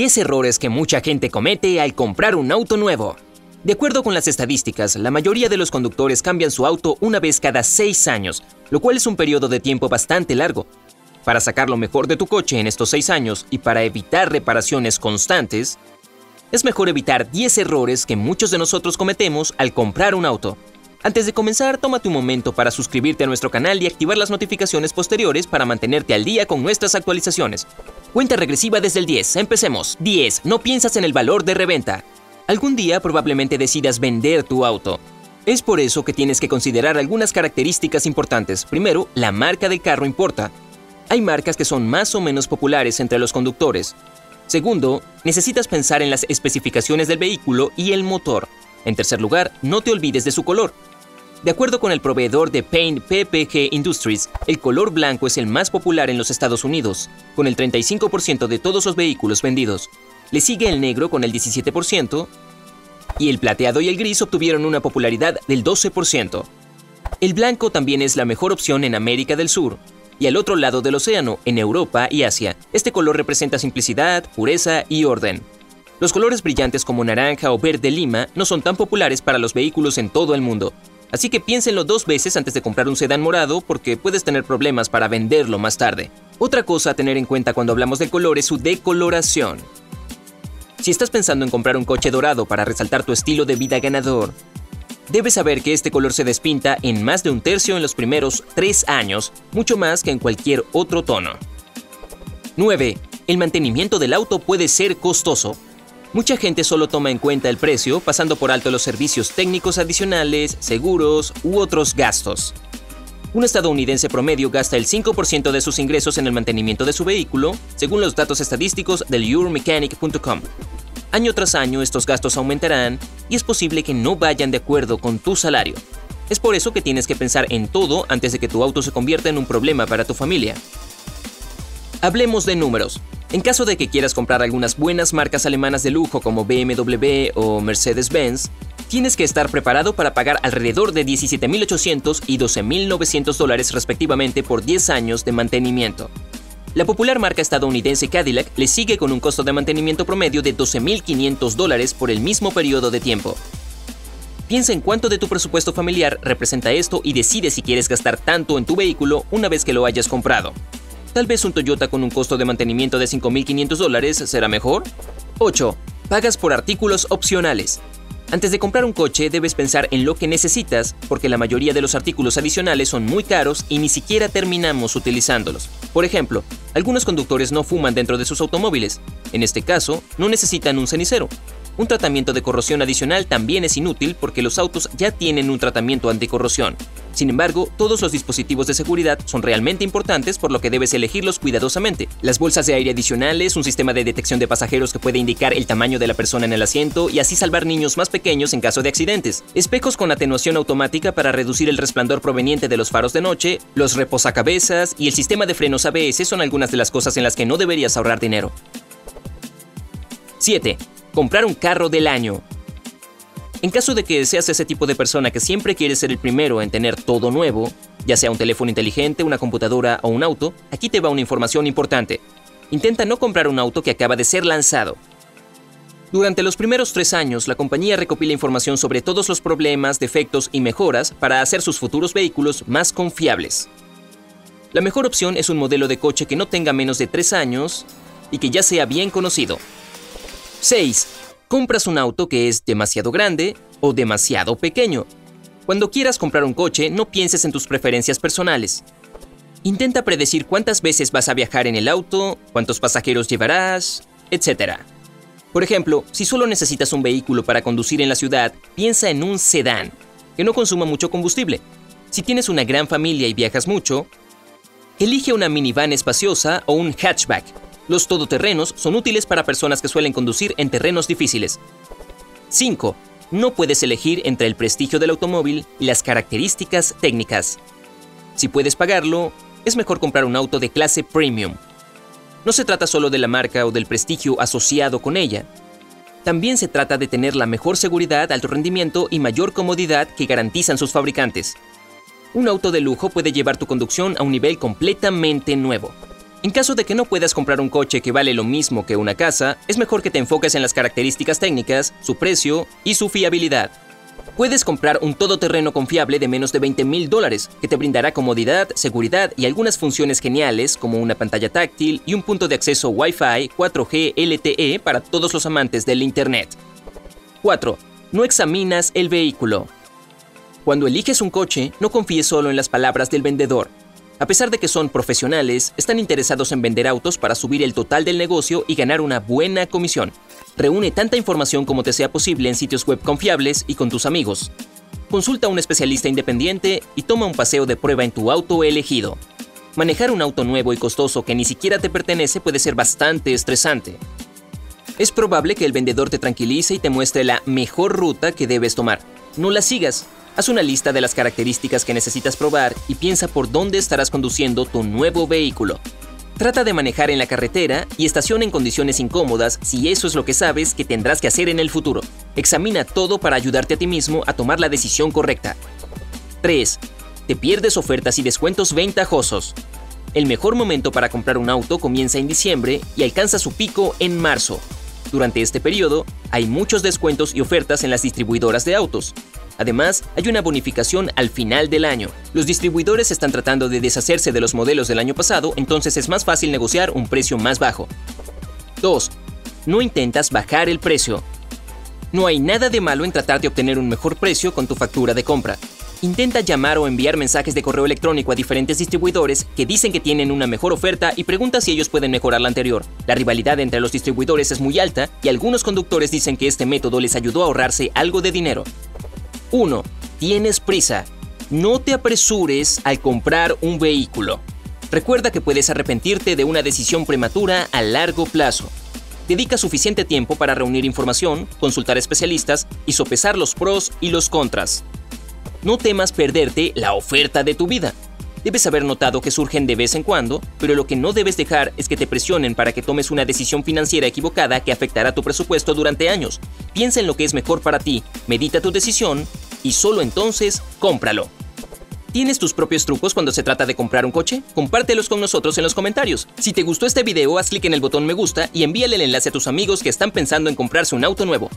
10 errores que mucha gente comete al comprar un auto nuevo. De acuerdo con las estadísticas, la mayoría de los conductores cambian su auto una vez cada 6 años, lo cual es un periodo de tiempo bastante largo. Para sacar lo mejor de tu coche en estos 6 años y para evitar reparaciones constantes, es mejor evitar 10 errores que muchos de nosotros cometemos al comprar un auto. Antes de comenzar, tómate un momento para suscribirte a nuestro canal y activar las notificaciones posteriores para mantenerte al día con nuestras actualizaciones. Cuenta regresiva desde el 10. Empecemos. 10. No piensas en el valor de reventa. Algún día probablemente decidas vender tu auto. Es por eso que tienes que considerar algunas características importantes. Primero, la marca del carro importa. Hay marcas que son más o menos populares entre los conductores. Segundo, necesitas pensar en las especificaciones del vehículo y el motor. En tercer lugar, no te olvides de su color. De acuerdo con el proveedor de Paint PPG Industries, el color blanco es el más popular en los Estados Unidos, con el 35% de todos los vehículos vendidos. Le sigue el negro con el 17% y el plateado y el gris obtuvieron una popularidad del 12%. El blanco también es la mejor opción en América del Sur, y al otro lado del océano, en Europa y Asia. Este color representa simplicidad, pureza y orden. Los colores brillantes como naranja o verde lima no son tan populares para los vehículos en todo el mundo, Así que piénsenlo dos veces antes de comprar un sedán morado porque puedes tener problemas para venderlo más tarde. Otra cosa a tener en cuenta cuando hablamos del color es su decoloración. Si estás pensando en comprar un coche dorado para resaltar tu estilo de vida ganador, debes saber que este color se despinta en más de un tercio en los primeros tres años, mucho más que en cualquier otro tono. 9. El mantenimiento del auto puede ser costoso. Mucha gente solo toma en cuenta el precio, pasando por alto los servicios técnicos adicionales, seguros u otros gastos. Un estadounidense promedio gasta el 5% de sus ingresos en el mantenimiento de su vehículo, según los datos estadísticos del Euromechanic.com. Año tras año estos gastos aumentarán y es posible que no vayan de acuerdo con tu salario. Es por eso que tienes que pensar en todo antes de que tu auto se convierta en un problema para tu familia. Hablemos de números. En caso de que quieras comprar algunas buenas marcas alemanas de lujo como BMW o Mercedes-Benz, tienes que estar preparado para pagar alrededor de 17.800 y 12.900 dólares respectivamente por 10 años de mantenimiento. La popular marca estadounidense Cadillac le sigue con un costo de mantenimiento promedio de 12.500 dólares por el mismo periodo de tiempo. Piensa en cuánto de tu presupuesto familiar representa esto y decide si quieres gastar tanto en tu vehículo una vez que lo hayas comprado. Tal vez un Toyota con un costo de mantenimiento de 5.500 dólares será mejor. 8. Pagas por artículos opcionales. Antes de comprar un coche debes pensar en lo que necesitas, porque la mayoría de los artículos adicionales son muy caros y ni siquiera terminamos utilizándolos. Por ejemplo, algunos conductores no fuman dentro de sus automóviles. En este caso, no necesitan un cenicero. Un tratamiento de corrosión adicional también es inútil porque los autos ya tienen un tratamiento anticorrosión. Sin embargo, todos los dispositivos de seguridad son realmente importantes por lo que debes elegirlos cuidadosamente. Las bolsas de aire adicionales, un sistema de detección de pasajeros que puede indicar el tamaño de la persona en el asiento y así salvar niños más pequeños en caso de accidentes. Espejos con atenuación automática para reducir el resplandor proveniente de los faros de noche, los reposacabezas y el sistema de frenos ABS son algunas de las cosas en las que no deberías ahorrar dinero. 7 comprar un carro del año. En caso de que seas ese tipo de persona que siempre quiere ser el primero en tener todo nuevo, ya sea un teléfono inteligente, una computadora o un auto, aquí te va una información importante. Intenta no comprar un auto que acaba de ser lanzado. Durante los primeros tres años, la compañía recopila información sobre todos los problemas, defectos y mejoras para hacer sus futuros vehículos más confiables. La mejor opción es un modelo de coche que no tenga menos de tres años y que ya sea bien conocido. 6. Compras un auto que es demasiado grande o demasiado pequeño. Cuando quieras comprar un coche, no pienses en tus preferencias personales. Intenta predecir cuántas veces vas a viajar en el auto, cuántos pasajeros llevarás, etc. Por ejemplo, si solo necesitas un vehículo para conducir en la ciudad, piensa en un sedán, que no consuma mucho combustible. Si tienes una gran familia y viajas mucho, elige una minivan espaciosa o un hatchback, los todoterrenos son útiles para personas que suelen conducir en terrenos difíciles. 5. No puedes elegir entre el prestigio del automóvil y las características técnicas. Si puedes pagarlo, es mejor comprar un auto de clase premium. No se trata solo de la marca o del prestigio asociado con ella. También se trata de tener la mejor seguridad, alto rendimiento y mayor comodidad que garantizan sus fabricantes. Un auto de lujo puede llevar tu conducción a un nivel completamente nuevo. En caso de que no puedas comprar un coche que vale lo mismo que una casa, es mejor que te enfoques en las características técnicas, su precio y su fiabilidad. Puedes comprar un todoterreno confiable de menos de 20 mil dólares, que te brindará comodidad, seguridad y algunas funciones geniales como una pantalla táctil y un punto de acceso Wi-Fi 4G LTE para todos los amantes del Internet. 4. No examinas el vehículo. Cuando eliges un coche, no confíes solo en las palabras del vendedor. A pesar de que son profesionales, están interesados en vender autos para subir el total del negocio y ganar una buena comisión. Reúne tanta información como te sea posible en sitios web confiables y con tus amigos. Consulta a un especialista independiente y toma un paseo de prueba en tu auto elegido. Manejar un auto nuevo y costoso que ni siquiera te pertenece puede ser bastante estresante. Es probable que el vendedor te tranquilice y te muestre la mejor ruta que debes tomar. No la sigas, Haz una lista de las características que necesitas probar y piensa por dónde estarás conduciendo tu nuevo vehículo. Trata de manejar en la carretera y estaciona en condiciones incómodas si eso es lo que sabes que tendrás que hacer en el futuro. Examina todo para ayudarte a ti mismo a tomar la decisión correcta. 3. Te pierdes ofertas y descuentos ventajosos. El mejor momento para comprar un auto comienza en diciembre y alcanza su pico en marzo. Durante este periodo, hay muchos descuentos y ofertas en las distribuidoras de autos. Además, hay una bonificación al final del año. Los distribuidores están tratando de deshacerse de los modelos del año pasado, entonces es más fácil negociar un precio más bajo. 2. No intentas bajar el precio. No hay nada de malo en tratar de obtener un mejor precio con tu factura de compra. Intenta llamar o enviar mensajes de correo electrónico a diferentes distribuidores que dicen que tienen una mejor oferta y pregunta si ellos pueden mejorar la anterior. La rivalidad entre los distribuidores es muy alta y algunos conductores dicen que este método les ayudó a ahorrarse algo de dinero. 1. Tienes prisa. No te apresures al comprar un vehículo. Recuerda que puedes arrepentirte de una decisión prematura a largo plazo. Dedica suficiente tiempo para reunir información, consultar especialistas y sopesar los pros y los contras. No temas perderte la oferta de tu vida. Debes haber notado que surgen de vez en cuando, pero lo que no debes dejar es que te presionen para que tomes una decisión financiera equivocada que afectará tu presupuesto durante años. Piensa en lo que es mejor para ti, medita tu decisión y solo entonces cómpralo. ¿Tienes tus propios trucos cuando se trata de comprar un coche? Compártelos con nosotros en los comentarios. Si te gustó este video, haz clic en el botón me gusta y envíale el enlace a tus amigos que están pensando en comprarse un auto nuevo.